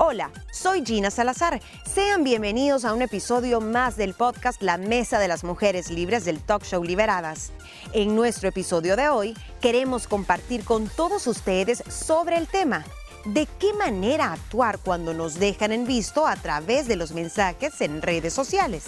Hola, soy Gina Salazar. Sean bienvenidos a un episodio más del podcast La Mesa de las Mujeres Libres del Talk Show Liberadas. En nuestro episodio de hoy queremos compartir con todos ustedes sobre el tema de qué manera actuar cuando nos dejan en visto a través de los mensajes en redes sociales.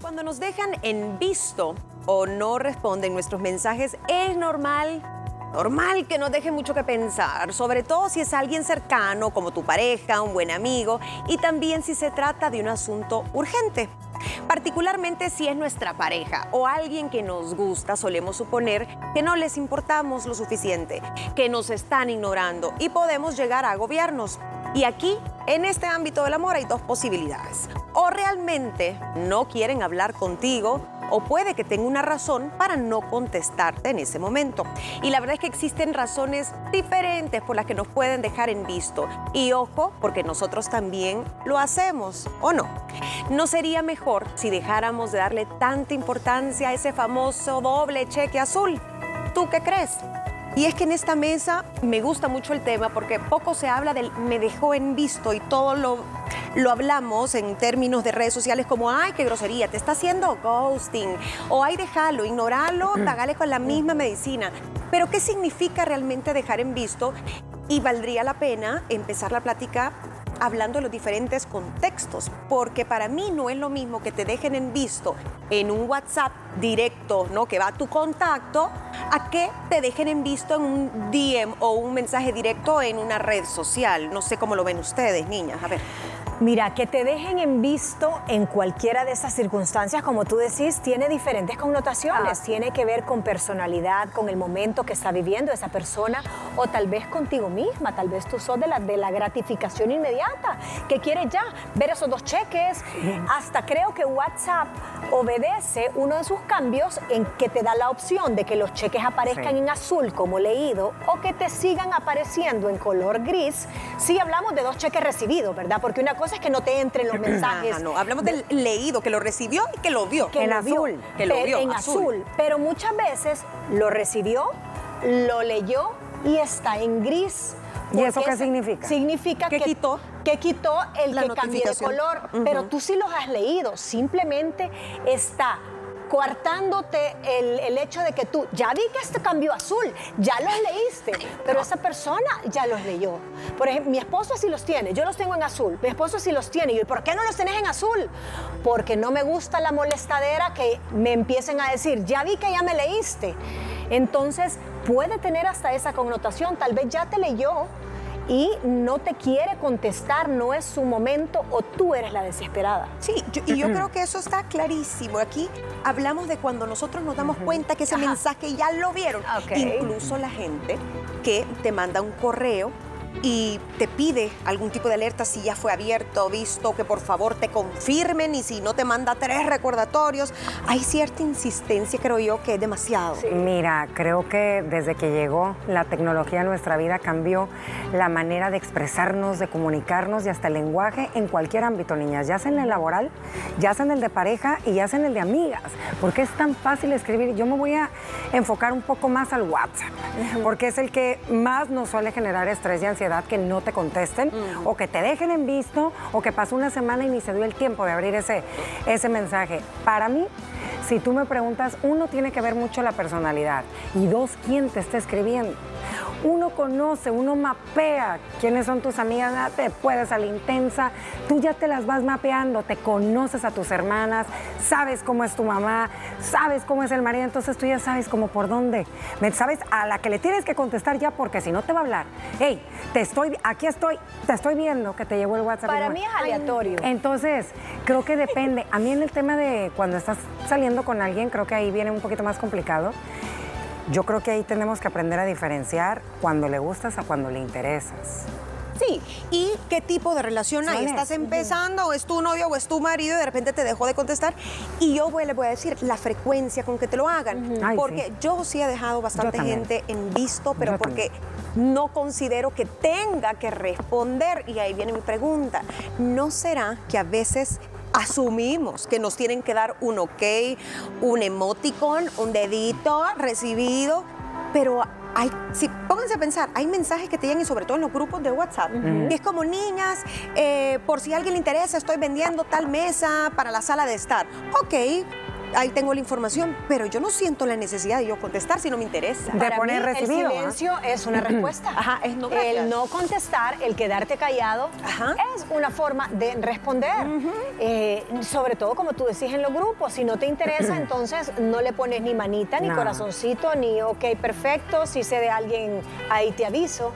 Cuando nos dejan en visto o no responden nuestros mensajes, es normal Normal que nos deje mucho que pensar, sobre todo si es alguien cercano como tu pareja, un buen amigo y también si se trata de un asunto urgente. Particularmente si es nuestra pareja o alguien que nos gusta, solemos suponer que no les importamos lo suficiente, que nos están ignorando y podemos llegar a agobiarnos. Y aquí, en este ámbito del amor, hay dos posibilidades. O realmente no quieren hablar contigo o puede que tenga una razón para no contestarte en ese momento. Y la verdad es que existen razones diferentes por las que nos pueden dejar en visto. Y ojo, porque nosotros también lo hacemos, ¿o no? ¿No sería mejor si dejáramos de darle tanta importancia a ese famoso doble cheque azul? ¿Tú qué crees? Y es que en esta mesa me gusta mucho el tema porque poco se habla del me dejó en visto y todo lo, lo hablamos en términos de redes sociales como, ay, qué grosería, te está haciendo ghosting, o ay, déjalo, ignoralo, pagale con la misma medicina. Pero ¿qué significa realmente dejar en visto? Y valdría la pena empezar la plática hablando de los diferentes contextos, porque para mí no es lo mismo que te dejen en visto en un WhatsApp directo, ¿no? Que va a tu contacto, a que te dejen en visto en un DM o un mensaje directo en una red social. No sé cómo lo ven ustedes, niñas. A ver. Mira, que te dejen en visto en cualquiera de esas circunstancias, como tú decís, tiene diferentes connotaciones. Ah. Tiene que ver con personalidad, con el momento que está viviendo esa persona, o tal vez contigo misma. Tal vez tú sos de la, de la gratificación inmediata, que quieres ya ver esos dos cheques. Hasta creo que WhatsApp obedece uno de sus cambios en que te da la opción de que los cheques aparezcan en azul, como leído, o que te sigan apareciendo en color gris. Si hablamos de dos cheques recibidos, ¿verdad? Porque una cosa es que no te entren los mensajes. no, hablamos del leído, que lo recibió y que lo vio. en azul. que lo vio. En azul. Pero muchas veces lo recibió, lo leyó y está en gris. ¿Y eso qué significa? Significa que, quitó, que quitó el que cambió de color. Pero tú sí los has leído. Simplemente está coartándote el, hecho de que tú, ya vi que este cambió azul, ya los leíste, pero esa persona ya los leyó. Por ejemplo, mi esposo sí los tiene, yo los tengo en azul, mi esposo sí los tiene, y ¿por qué no los tenés en azul? Porque no me gusta la molestadera que me empiecen a decir, ya vi que ya me leíste. Entonces puede tener hasta esa connotación, tal vez ya te leyó, y no te quiere contestar, no es su momento o tú eres la desesperada. Sí, y yo creo que eso está clarísimo. Aquí hablamos de cuando nosotros nos damos cuenta que ese mensaje ya lo vieron. Incluso la gente que te manda un correo y te pide algún tipo de alerta si ya fue abierto, visto, que por favor te confirmen y si no te manda tres recordatorios. Hay cierta insistencia, creo yo, que es demasiado. Mira, creo que desde que llegó la tecnología a nuestra vida cambió la manera de expresarnos, de comunicarnos y hasta el lenguaje en cualquier ámbito, niñas, ya sea en el laboral, ya sea en el de pareja y ya sea en el de amigas. porque es tan fácil escribir? Yo me voy a enfocar un poco más al WhatsApp, porque es el que más nos suele generar estrés y ansiedad que no te contesten o que te dejen en visto o que pasó una semana y ni se dio el tiempo de abrir ese, ese mensaje. Para mí, si tú me preguntas, uno tiene que ver mucho la personalidad y dos, quién te está escribiendo uno conoce, uno mapea quiénes son tus amigas, te puedes a la intensa, tú ya te las vas mapeando, te conoces a tus hermanas, sabes cómo es tu mamá, sabes cómo es el marido, entonces tú ya sabes cómo por dónde. Sabes a la que le tienes que contestar ya porque si no te va a hablar. Hey, te estoy, aquí estoy, te estoy viendo que te llegó el WhatsApp. Para mí es aleatorio. Entonces, creo que depende. A mí en el tema de cuando estás saliendo con alguien, creo que ahí viene un poquito más complicado. Yo creo que ahí tenemos que aprender a diferenciar cuando le gustas a cuando le interesas. Sí, ¿y qué tipo de relación hay? ¿Estás empezando o es tu novio o es tu marido y de repente te dejó de contestar? Y yo le voy a decir la frecuencia con que te lo hagan. porque yo sí he dejado bastante gente en visto, pero porque no considero que tenga que responder. Y ahí viene mi pregunta. ¿No será que a veces asumimos que nos tienen que dar un ok, un emoticon, un dedito recibido, pero hay, si, pónganse a pensar, hay mensajes que te llegan y sobre todo en los grupos de WhatsApp. Y es como, niñas, eh, por si a alguien le interesa, estoy vendiendo tal mesa para la sala de estar. Ok, ahí tengo la información, pero yo no siento la necesidad de yo contestar si no me interesa. De poner recibido. El silencio es una respuesta. Ajá, es no El no contestar, el quedarte callado, es una forma de responder. Eh, sobre todo, como tú decís en los grupos, si no te interesa, entonces no le pones ni manita, ni corazoncito, ni ok, perfecto, si sé de alguien, ahí te aviso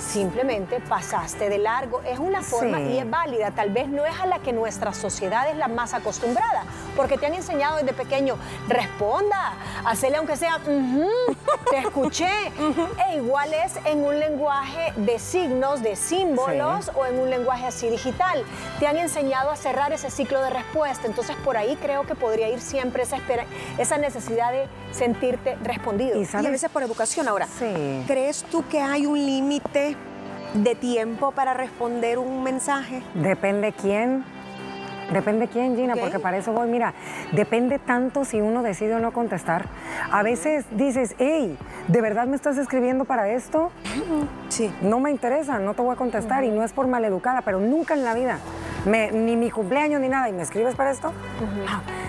simplemente pasaste de largo. Es una forma y es válida, tal vez no es a la que nuestra sociedad es la más acostumbrada, porque te han enseñado desde pequeño, responda, hacele aunque sea, te escuché. E igual es en un lenguaje de signos, de símbolos o en un lenguaje así digital. Te han enseñado a cerrar ese ciclo de respuesta, entonces por ahí creo que podría ir siempre esa, esa necesidad de sentirte respondido. Y, a veces por educación ahora. ¿Crees tú que hay un límite de tiempo para responder un mensaje? Depende quién. Depende quién, Gina, porque para eso voy. Mira, depende tanto si uno decide o no contestar. A veces dices, hey, ¿de verdad me estás escribiendo para esto? Sí. No me interesa, no te voy a contestar y no es por maleducada, pero nunca en la vida. ni mi cumpleaños ni nada, ¿y me escribes para esto?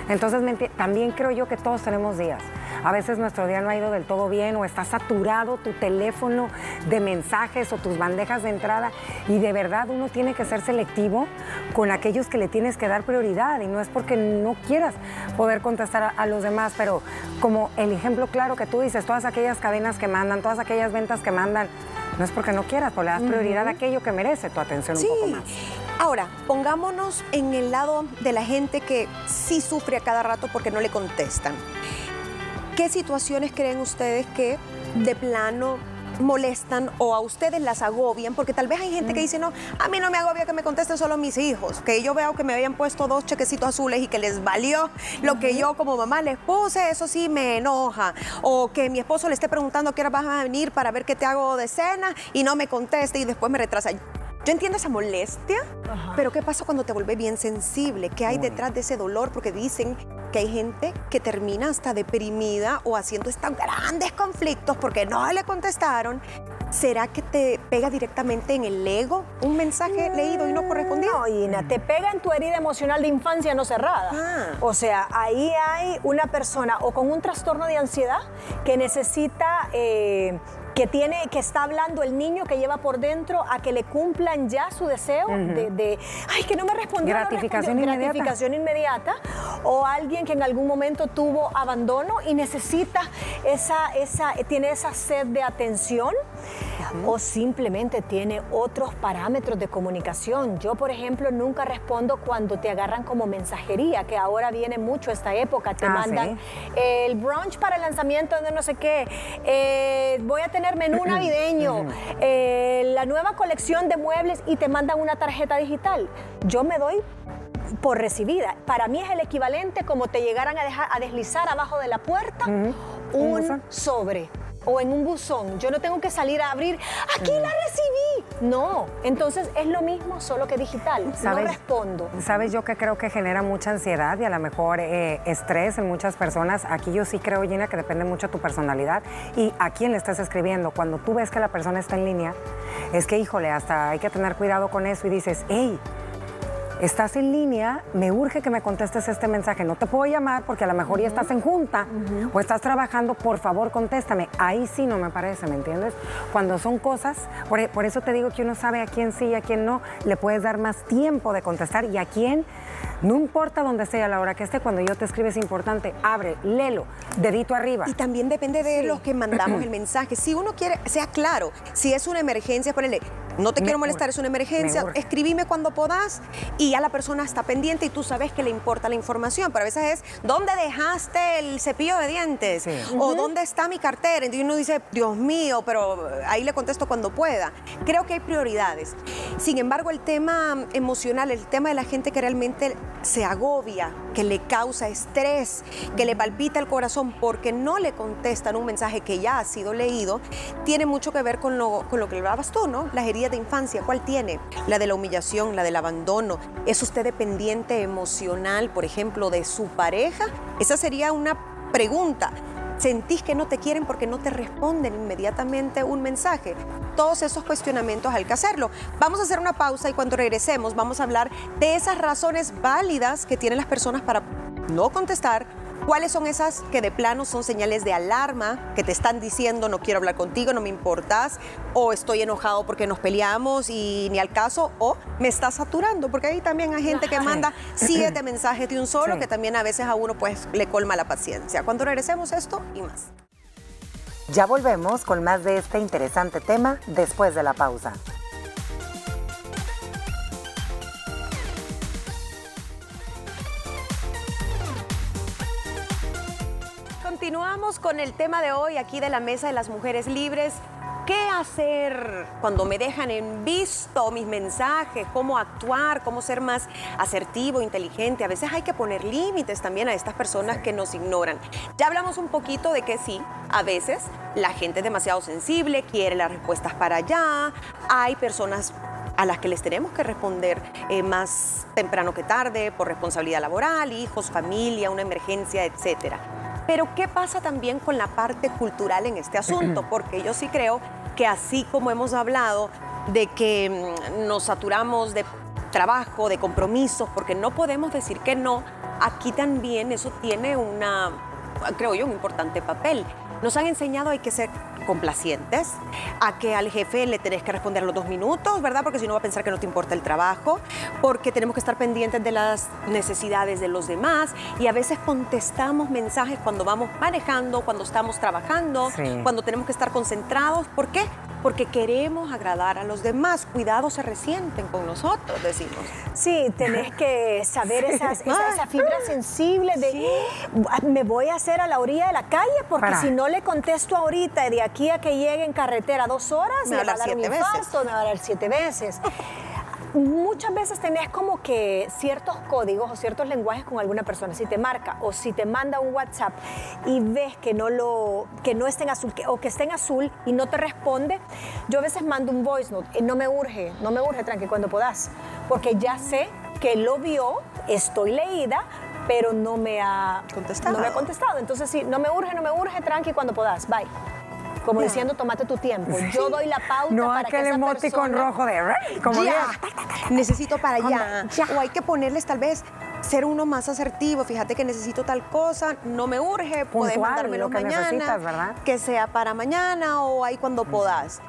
Entonces, también creo yo que todos tenemos días. A veces nuestro día no ha ido del todo bien o está saturado tu teléfono de mensajes o tus bandejas de entrada y de verdad uno tiene que ser selectivo con aquellos que le tienes que dar prioridad y no es porque no quieras poder contestar a, los demás, pero como el ejemplo claro que tú dices, todas aquellas cadenas que mandan, todas aquellas ventas que mandan, no es porque no quieras, pero le das prioridad a aquello que merece tu atención un poco más. Ahora, pongámonos en el lado de la gente que sí sufre a cada rato porque no le contestan. ¿Qué situaciones creen ustedes que de plano molestan o a ustedes las agobian, porque tal vez hay gente que dice, no, a mí no me agobia que me contesten solo mis hijos, que yo veo que me habían puesto dos chequecitos azules y que les valió lo que yo como mamá les puse, eso sí me enoja, o que mi esposo le esté preguntando qué hora vas a venir para ver qué te hago de cena y no me conteste y después me retrasa. Yo entiendo esa molestia, pero ¿qué pasa cuando te vuelve bien sensible? ¿Qué hay detrás de ese dolor? Porque dicen que hay gente que termina hasta deprimida o haciendo estos grandes conflictos porque no le contestaron. ¿Será que te pega directamente en el ego un mensaje leído y no correspondido? No, Ina, te pega en tu herida emocional de infancia no cerrada. Ah. O sea, ahí hay una persona o con un trastorno de ansiedad que necesita... Eh, que tiene, que está hablando el niño que lleva por dentro a que le cumplan ya su deseo de, ay, que no me respondió. Gratificación inmediata. Gratificación inmediata. O alguien que en algún momento tuvo abandono y necesita esa, esa, tiene esa sed de atención o simplemente tiene otros parámetros de comunicación. Yo, por ejemplo, nunca respondo cuando te agarran como mensajería, que ahora viene mucho esta época. Te ah, mandan el brunch para el lanzamiento de no sé qué. Eh, voy a tener menú navideño. Eh, la nueva colección de muebles y te mandan una tarjeta digital. Yo me doy por recibida. Para mí es el equivalente como te llegaran a, dejar, a deslizar abajo de la puerta un sobre o en un buzón. Yo no tengo que salir a abrir, aquí la recibí. No, entonces es lo mismo, solo que digital. No respondo. Sabes, yo que creo que genera mucha ansiedad y a lo mejor eh, estrés en muchas personas. Aquí yo sí creo, Gina, que depende mucho de tu personalidad y a quién le estás escribiendo. Cuando tú ves que la persona está en línea, es que, híjole, hasta hay que tener cuidado con eso y dices, hey, estás en línea, me urge que me contestes este mensaje. No te puedo llamar porque a lo mejor ya estás en junta o estás trabajando, por favor contéstame. Ahí sí no me parece, ¿me entiendes? Cuando son cosas, por, e, por eso te digo que uno sabe a quién sí y a quién no, le puedes dar más tiempo de contestar y a quién no importa dónde sea, la hora que esté, cuando yo te escribe es importante, abre, léelo, dedito arriba. Y también depende de los que mandamos el mensaje. Si uno quiere, sea claro, si es una emergencia, ponele, no te quiero molestar, es una emergencia, escribime cuando puedas y ya la persona está pendiente y tú sabes que le importa la información, pero a veces es, ¿dónde dejaste el cepillo de dientes? O ¿dónde está mi cartera? Y uno dice, Dios mío, pero ahí le contesto cuando pueda. Creo que hay prioridades. Sin embargo, el tema emocional, el tema de la gente que realmente se agobia, que le causa estrés, que le palpita el corazón porque no le contestan un mensaje que ya ha sido leído, tiene mucho que ver con lo, con lo que hablabas tú, ¿no? Las heridas de infancia, ¿cuál tiene? La de la humillación, la del abandono. ¿Es usted dependiente emocional, por ejemplo, de su pareja? Esa sería una pregunta sentís que no te quieren porque no te responden inmediatamente un mensaje. Todos esos cuestionamientos hay que hacerlo. Vamos a hacer una pausa y cuando regresemos vamos a hablar de esas razones válidas que tienen las personas para no contestar ¿Cuáles son esas que de plano son señales de alarma que te están diciendo no quiero hablar contigo, no me importas, o estoy enojado porque nos peleamos y ni al caso, o me está saturando? Porque ahí también hay gente que manda siete mensajes de un solo que también a veces a uno pues le colma la paciencia. Cuando regresemos esto y más. Ya volvemos con más de este interesante tema después de la pausa. Continuamos con el tema de hoy aquí de la Mesa de las Mujeres Libres. ¿Qué hacer cuando me dejan en visto mis mensajes? ¿Cómo actuar? ¿Cómo ser más asertivo, inteligente? A veces hay que poner límites también a estas personas que nos ignoran. Ya hablamos un poquito de que sí, a veces la gente es demasiado sensible, quiere las respuestas para allá. Hay personas a las que les tenemos que responder eh, más temprano que tarde por responsabilidad laboral, hijos, familia, una emergencia, etcétera. Pero ¿qué pasa también con la parte cultural en este asunto? Porque yo sí creo que así como hemos hablado de que mm, nos saturamos de trabajo, de compromisos, porque no podemos decir que no, aquí también eso tiene una, creo yo, un importante papel. Nos han enseñado hay que ser complacientes, a que al jefe le tenés que responder a los dos minutos, ¿verdad? Porque si no va a pensar que no te importa el trabajo, porque tenemos que estar pendientes de las necesidades de los demás y a veces contestamos mensajes cuando vamos manejando, cuando estamos trabajando, cuando tenemos que estar concentrados. ¿Por qué? Porque queremos agradar a los demás. Cuidado, se resienten con nosotros, decimos. Sí, tenés que saber esa, fibra sensible de me voy a hacer a la orilla de la calle porque si no le contesto ahorita de aquí a que llegue en carretera dos horas, me, va a dar un infarto, me va a dar siete veces muchas veces tenés como que ciertos códigos o ciertos lenguajes con alguna persona. Si te marca o si te manda un WhatsApp y ves que no, lo, que no esté en azul o que esté en azul y no te responde, yo a veces mando un voice note. y No me urge, no me urge, tranqui, cuando puedas. Porque ya sé que lo vio, estoy leída, pero no me ha contestado. No me ha contestado. Entonces, sí, no me urge, no me urge, tranqui, cuando puedas. Bye como diciendo, tómate tu tiempo. Yo doy la pauta no para aquel que con rojo de como ya. necesito para allá. O hay que ponerles tal vez ser uno más asertivo. Fíjate que necesito tal cosa, no me urge, puedes mandármelo mañana, ¿verdad? que sea para mañana o ahí cuando podas.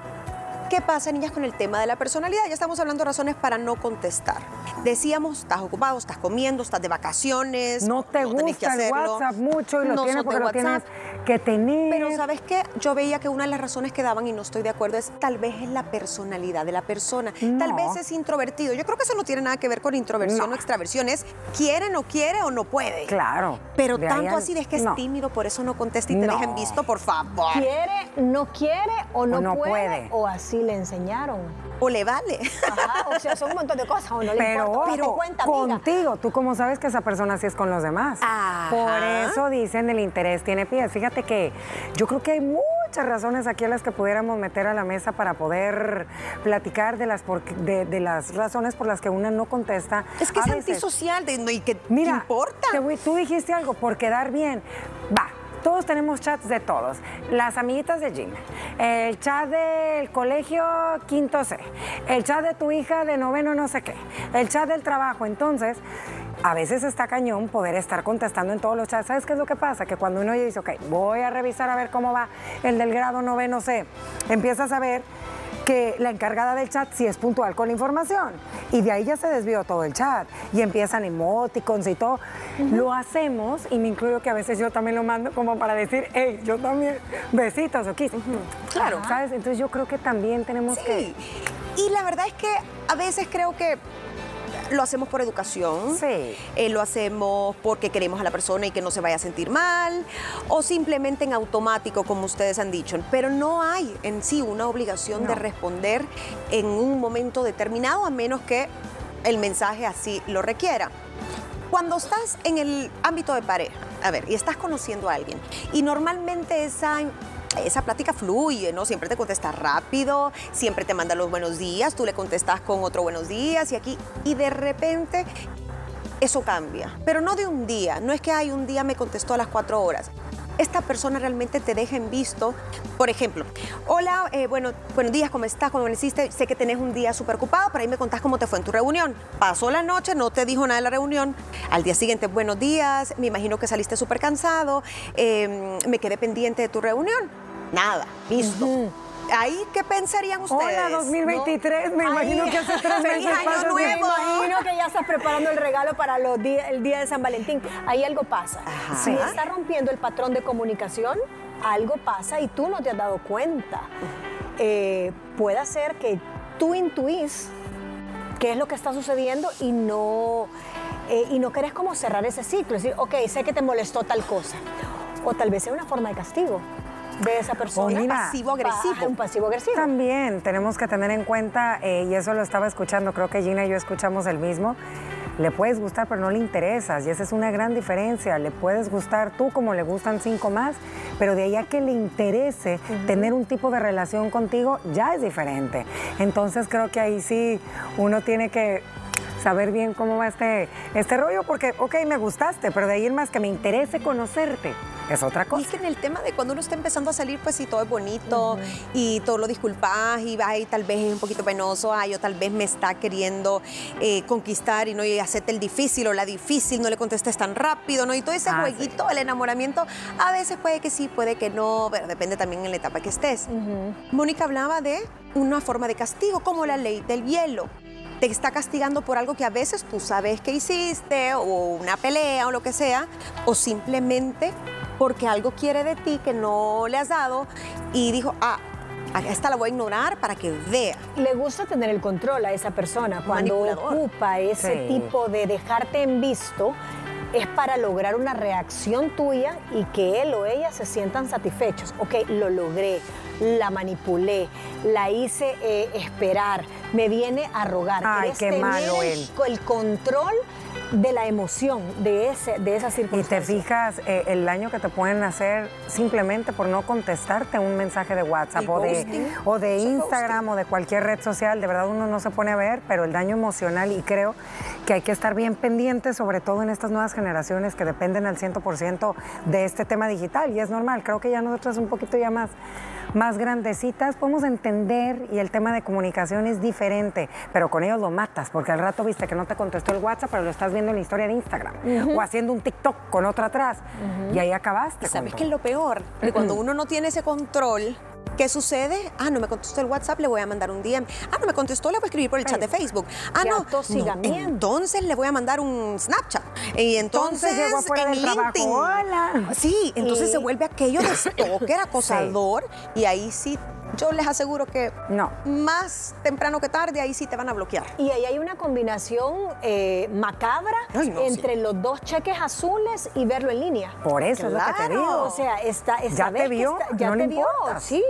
¿Qué pasa, niñas, con el tema de la personalidad? Ya estamos hablando de razones para no contestar. Decíamos, estás ocupado, estás comiendo, estás de vacaciones. No te gusta el WhatsApp mucho y lo tienes porque lo tienes que tener. Pero ¿sabes qué? Yo veía que una de las razones que daban, y no estoy de acuerdo, es tal vez es la personalidad de la persona. Tal vez es introvertido. Yo creo que eso no tiene nada que ver con introversión o extraversión. Es quiere, no quiere o no puede. Claro. Pero tanto así de que es tímido, por eso no contesta y te dejen visto, por favor. Quiere, no quiere o no, puede, o así le enseñaron. O le vale. Ajá, o sea, son un montón de cosas, o no le pero, importa, pero cuenta, contigo, tú cómo sabes que esa persona sí es con los demás. Por eso dicen el interés tiene pies. Fíjate que yo creo que hay muchas razones aquí a las que pudiéramos meter a la mesa para poder platicar de las, de, las razones por las que una no contesta. Es que es antisocial de, y que Mira, importa. tú dijiste algo, por quedar bien. Va, todos tenemos chats de todos. Las amiguitas de Gmail, el chat del colegio quinto C, el chat de tu hija de noveno no sé qué, el chat del trabajo. Entonces, a veces está cañón poder estar contestando en todos los chats. ¿Sabes qué es lo que pasa? Que cuando uno dice, ok, voy a revisar a ver cómo va el del grado noveno C, empiezas a ver que la encargada del chat sí es puntual con la información. Y de ahí ya se desvió todo el chat. Y empiezan emoticons y todo. Lo hacemos, y me incluyo que a veces yo también lo mando como para decir, hey, yo también, besitos o kiss. Claro. ¿Sabes? Entonces yo creo que también tenemos que... Y la verdad es que a veces creo que lo hacemos por educación, sí. Eh, lo hacemos porque queremos a la persona y que no se vaya a sentir mal, o simplemente en automático, como ustedes han dicho. Pero no hay en sí una obligación de responder en un momento determinado, a menos que el mensaje así lo requiera. Cuando estás en el ámbito de pareja, a ver, y estás conociendo a alguien, y normalmente esa esa plática fluye, ¿no? Siempre te contesta rápido, siempre te manda los buenos días, tú le contestas con otro buenos días y aquí, y de repente eso cambia, pero no de un día, no es que hay un día me contestó a las cuatro horas. esta persona realmente te deja en visto. Por ejemplo, hola, eh, bueno, buenos días, ¿cómo estás? ¿Cómo hiciste? Sé que tenés un día súper ocupado, pero ahí me contás cómo te fue en tu reunión. Pasó la noche, no te dijo nada de la reunión. Al día siguiente, buenos días, me imagino que saliste súper cansado, em, me quedé pendiente de tu reunión. Nada, listo. ¿Ahí qué pensarían ustedes? Hola, 2023, me imagino que hace tres meses año nuevo. Me imagino que ya estás preparando el regalo para los el día de San Valentín. Ahí algo pasa. Si está rompiendo el patrón de comunicación, algo pasa y tú no te has dado cuenta. Eh, puede ser que tú intuís qué es lo que está sucediendo y no, eh, y no querés como cerrar ese ciclo. Es decir, ok, sé que te molestó tal cosa. O tal vez sea una forma de castigo de esa persona. Un pasivo-agresivo. Un pasivo-agresivo. También tenemos que tener en cuenta, eh, y eso lo estaba escuchando, creo que Gina y yo escuchamos el mismo, le puedes gustar, pero no le interesas. Y esa es una gran diferencia. Le puedes gustar tú como le gustan cinco más, pero de ahí a que le interese tener un tipo de relación contigo, ya es diferente. Entonces creo que ahí sí uno tiene que saber bien cómo va este, este rollo, porque, ok, me gustaste, pero de ahí en más que me interese conocerte es otra cosa. Y es que en el tema de cuando uno está empezando a salir, pues sí, todo es bonito y todo lo disculpas y va y tal vez es un poquito penoso, ay, o tal vez me está queriendo eh, conquistar y no y hacerte el difícil o la difícil, no le contestes tan rápido, ¿no? Y todo ese ah, jueguito, el enamoramiento, a veces puede que sí, puede que no, pero depende también en la etapa que estés. Mónica hablaba de una forma de castigo, como la ley del hielo te está castigando por algo que a veces tú sabes que hiciste, o una pelea o lo que sea, o simplemente porque algo quiere de ti que no le has dado y dijo, ah, esta la voy a ignorar para que vea. Le gusta tener el control a esa persona cuando ocupa ese tipo de dejarte en visto es para lograr una reacción tuya y que él o ella se sientan satisfechos. Ok, lo logré, la manipulé, la hice eh, esperar, me viene a rogar. Ay, qué malo él. El control de la emoción de, ese, de esa circunstancia. Y te fijas eh, el daño que te pueden hacer simplemente por no contestarte un mensaje de WhatsApp o de, o de, Instagram o de cualquier red social. De verdad uno no se pone a ver, pero el daño emocional y creo que hay que estar bien pendientes, sobre todo en estas nuevas generaciones que dependen al 100% de este tema digital. Y es normal, creo que ya nosotros un poquito ya más más grandecitas, podemos entender y el tema de comunicación es diferente, pero con ellos lo matas, porque al rato viste que no te contestó el WhatsApp, pero lo estás viendo en la historia de Instagram o haciendo un TikTok con otro atrás y ahí acabaste. ¿Sabes qué es lo peor? Que cuando uno no tiene ese control, ¿Qué sucede? Ah, no me contestó el WhatsApp, le voy a mandar un DM. Ah, no me contestó, le voy a escribir por el chat de Facebook. Ah, no, entonces le voy a mandar un Snapchat. Y entonces, en LinkedIn. Hola. Sí, entonces se vuelve aquello de stalker, acosador, y ahí sí yo les aseguro que no. más temprano que tarde ahí sí te van a bloquear. Y ahí hay una combinación eh, macabra entre los dos cheques azules y verlo en línea. Por eso es lo que te digo. O sea, está, ya te vio, ya te vio, sí.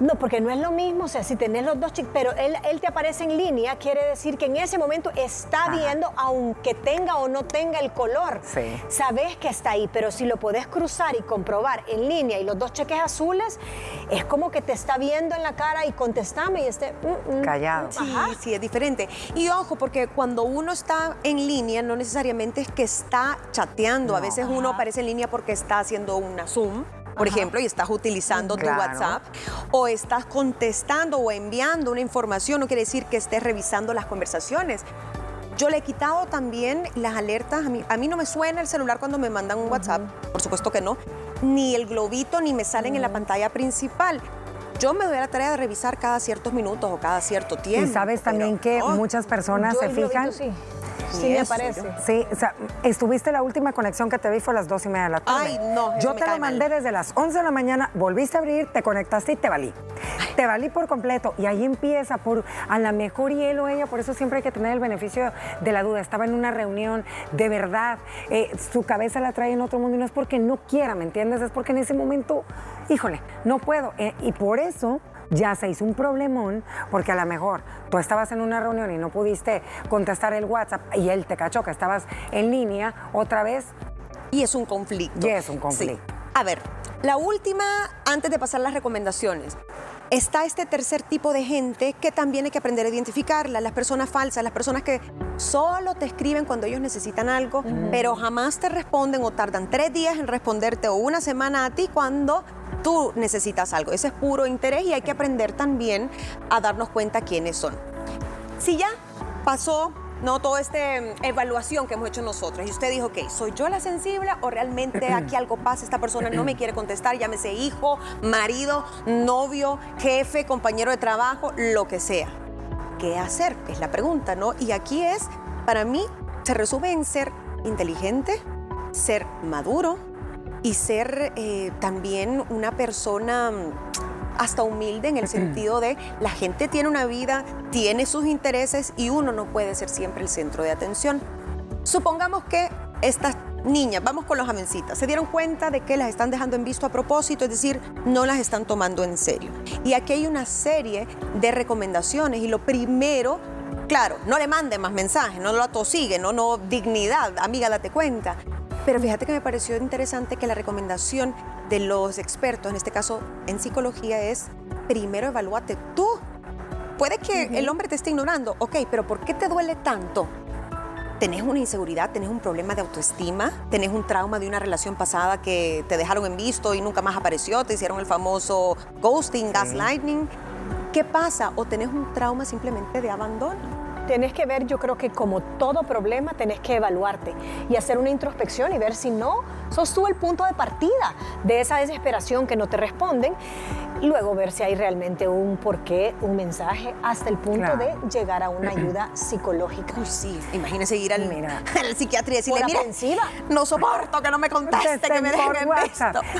No, porque no es lo mismo, o sea, si tenés los dos cheques, pero él, él te aparece en línea, quiere decir que en ese momento está viendo, aunque tenga o no tenga el color. Sí. Sabes que está ahí, pero si lo podés cruzar y comprobar en línea y los dos cheques azules, es como que te está viendo viendo en la cara y contestame y esté mm, mm, callado. Sí, sí, es diferente. Y ojo, porque cuando uno está en línea, no necesariamente es que está chateando. A veces uno aparece en línea porque está haciendo una Zoom por ejemplo, y estás utilizando tu WhatsApp, o estás contestando o enviando una información, no quiere decir que estés revisando las conversaciones. Yo le he quitado también las alertas. A mí, a mí no me suena el celular cuando me mandan un WhatsApp, por supuesto que no, ni el globito, ni me salen en la pantalla principal yo me doy la tarea de revisar cada ciertos minutos o cada cierto tiempo. Y sabes también que muchas personas se fijan. Sí, me parece. Sí, o sea, estuviste la última conexión que te vi fue a las dos y media de la tarde. Ay, no. Yo te lo mandé desde las 11 de la mañana, volviste a abrir, te conectaste y te valí. Te valí por completo. Y ahí empieza por a la mejor hielo ella, por eso siempre hay que tener el beneficio de la duda. Estaba en una reunión, de verdad, eh, su cabeza la trae en otro mundo y no es porque no quiera, ¿me entiendes? Es porque en ese momento, híjole, no puedo. Eh, y por eso ya se hizo un problemón porque a lo mejor tú estabas en una reunión y no pudiste contestar el WhatsApp y él te cachó que estabas en línea otra vez. Y es un conflicto. Y es un conflicto. A ver, la última, antes de pasar las recomendaciones. Está este tercer tipo de gente que también hay que aprender a identificarla, las personas falsas, las personas que solo te escriben cuando ellos necesitan algo, pero jamás te responden o tardan tres días en responderte o una semana a ti cuando tú necesitas algo. Ese es puro interés y hay que aprender también a darnos cuenta quiénes son. Si ya pasó no toda esta mm, evaluación que hemos hecho nosotros y usted dijo, ok, ¿soy yo la sensible o realmente aquí algo pasa? Esta persona no me quiere contestar, llámese hijo, marido, novio, jefe, compañero de trabajo, lo que sea. ¿Qué hacer? Es la pregunta, ¿no? Y aquí es, para mí, se resume en ser inteligente, ser maduro y ser eh, también una persona hasta humilde en el sentido de la gente tiene una vida, tiene sus intereses y uno no puede ser siempre el centro de atención. Supongamos que estas niñas, vamos con los amencitas, se dieron cuenta de que las están dejando en visto a propósito, es decir, no las están tomando en serio. Y aquí hay una serie de recomendaciones y lo primero Claro, no le manden más mensajes, no lo atosiguen, no, no, dignidad, amiga, date cuenta. Pero fíjate que me pareció interesante que la recomendación de los expertos, en este caso en psicología, es primero evalúate tú. Puede que el hombre te esté ignorando, ok, pero ¿por qué te duele tanto? ¿Tenés una inseguridad? ¿Tenés un problema de autoestima? ¿Tenés un trauma de una relación pasada que te dejaron en visto y nunca más apareció? ¿Te hicieron el famoso ghosting, gaslighting? ¿Qué pasa? ¿O tenés un trauma simplemente de abandono? tenés que ver, yo creo que como todo problema, tenés que evaluarte y hacer una introspección y ver si no sos tú el punto de partida de esa desesperación que no te responden luego ver si hay realmente un porqué, un mensaje, hasta el punto de llegar a una ayuda psicológica. Uy, sí, imagínese ir al, Mira. al psiquiatra y decirle, mira, no soporto que no me conteste, que me dejen en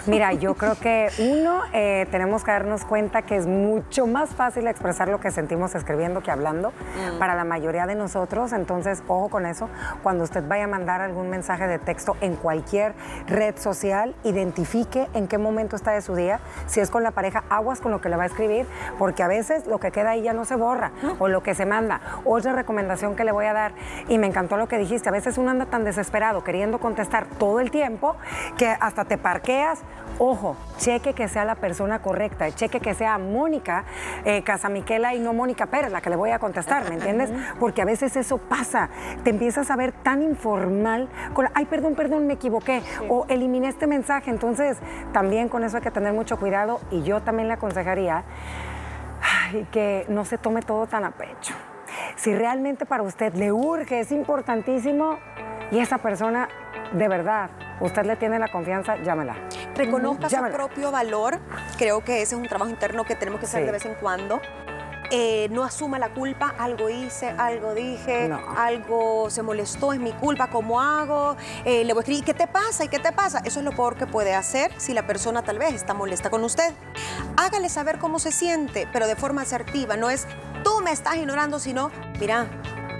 Mira, yo creo que uno, eh, tenemos que darnos cuenta que es mucho más fácil expresar lo que sentimos escribiendo que hablando mm. para la mayoría de nosotros, entonces, ojo con eso, cuando usted vaya a mandar algún mensaje de texto en cualquier red social, identifique en qué momento está de su día, si es con la pareja, aguas con lo que le va a escribir, porque a veces lo que queda ahí ya no se borra, o lo que se manda. Otra recomendación que le voy a dar, y me encantó lo que dijiste, a veces uno anda tan desesperado queriendo contestar todo el tiempo que hasta te parqueas. Ojo, cheque que sea la persona correcta, cheque que sea Mónica eh, Casamiquela y no Mónica Pérez, la que le voy a contestar, ¿me entiendes? Porque a veces eso pasa, te empiezas a ver tan informal, con, ay, perdón, perdón, me equivoqué, o eliminé este mensaje, entonces también con eso hay que tener mucho cuidado y yo también le aconsejaría que no se tome todo tan a pecho. Si realmente para usted le urge, es importantísimo, y esa persona de verdad, usted le tiene la confianza, llámela. Reconozca su propio valor. Creo que ese es un trabajo interno que tenemos que hacer de vez en cuando. Eh, no asuma la culpa, algo hice, algo dije, algo se molestó, es mi culpa, ¿cómo hago? Eh, le voy a escribir, ¿qué te pasa? ¿Y qué te pasa? Eso es lo peor que puede hacer si la persona tal vez está molesta con usted. Hágale saber cómo se siente, pero de forma asertiva, no es tú me estás ignorando, sino, mira,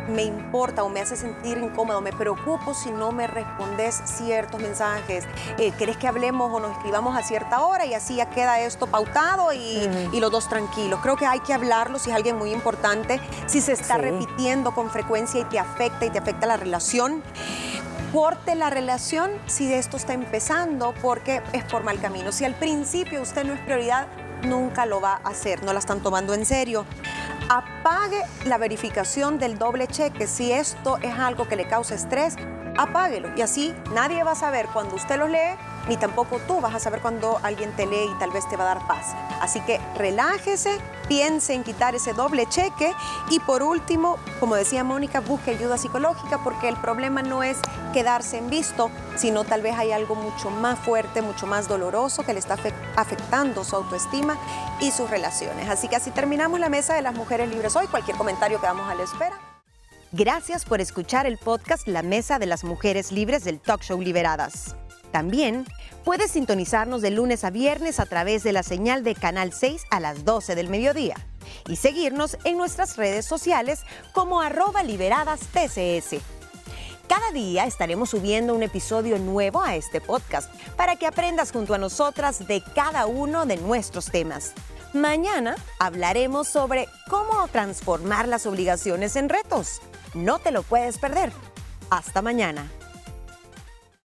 me importa o me hace sentir incómodo, me preocupo si no me respondes ciertos mensajes. Eh, ¿Querés que hablemos o nos escribamos a cierta hora? Y así ya queda esto pautado y, los dos tranquilos. Creo que hay que hablarlo si es alguien muy importante, si se está repitiendo con frecuencia y te afecta y te afecta la relación. Corte la relación si de esto está empezando porque es por mal camino. Si al principio usted no es prioridad, nunca lo va a hacer, no la están tomando en serio apague la verificación del doble cheque. Si esto es algo que le causa estrés, apáguelo. Y así nadie va a saber cuando usted lo lee, ni tampoco tú vas a saber cuando alguien te lee y tal vez te va a dar paz. Así que relájese, piense en quitar ese doble cheque y por último, como decía Mónica, busque ayuda psicológica porque el problema no es quedarse en visto, sino tal vez hay algo mucho más fuerte, mucho más doloroso que le está afectando su autoestima y sus relaciones. Así que así terminamos la mesa de las mujeres libres hoy. Cualquier comentario que vamos a la espera. Gracias por escuchar el podcast La Mesa de las Mujeres Libres del Talk Show Liberadas. También puedes sintonizarnos de lunes a viernes a través de la señal de Canal 6 a las 12 del mediodía y seguirnos en nuestras redes sociales como arroba liberadas TCS. Cada día estaremos subiendo un episodio nuevo a este podcast para que aprendas junto a nosotras de cada uno de nuestros temas. Mañana hablaremos sobre cómo transformar las obligaciones en retos. No te lo puedes perder. Hasta mañana.